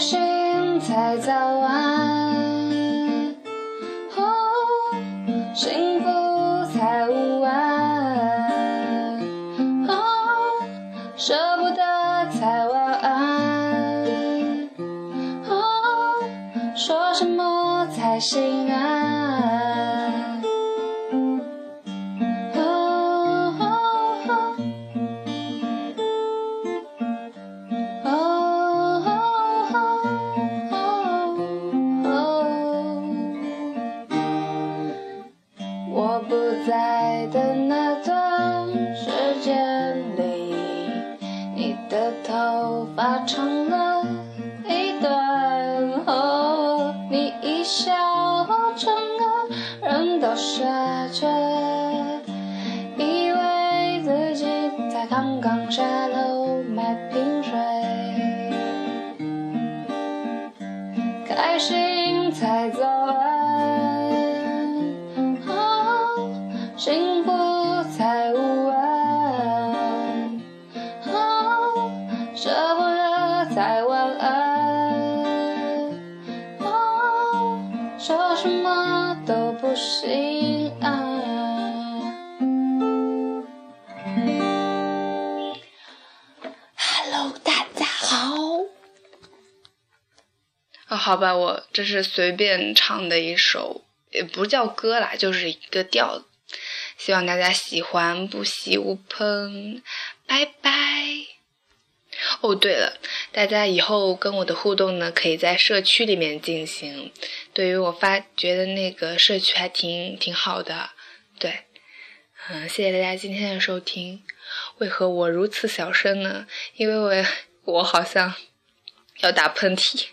心才早安，哦，幸福才午安，哦，舍不得才晚安，哦，说什么才心安？你的头发长了一段，哦，你一笑，整个人都傻着，以为自己才刚刚下楼买瓶水，开心才早安，哦，再晚安，哦，说什么都不行啊。Hello，大家好。啊，好吧，我这是随便唱的一首，也不叫歌啦，就是一个调子，希望大家喜欢，不喜勿喷，拜拜。哦，对了，大家以后跟我的互动呢，可以在社区里面进行。对于我发觉得那个社区还挺挺好的，对，嗯，谢谢大家今天的收听。为何我如此小声呢？因为我我好像要打喷嚏。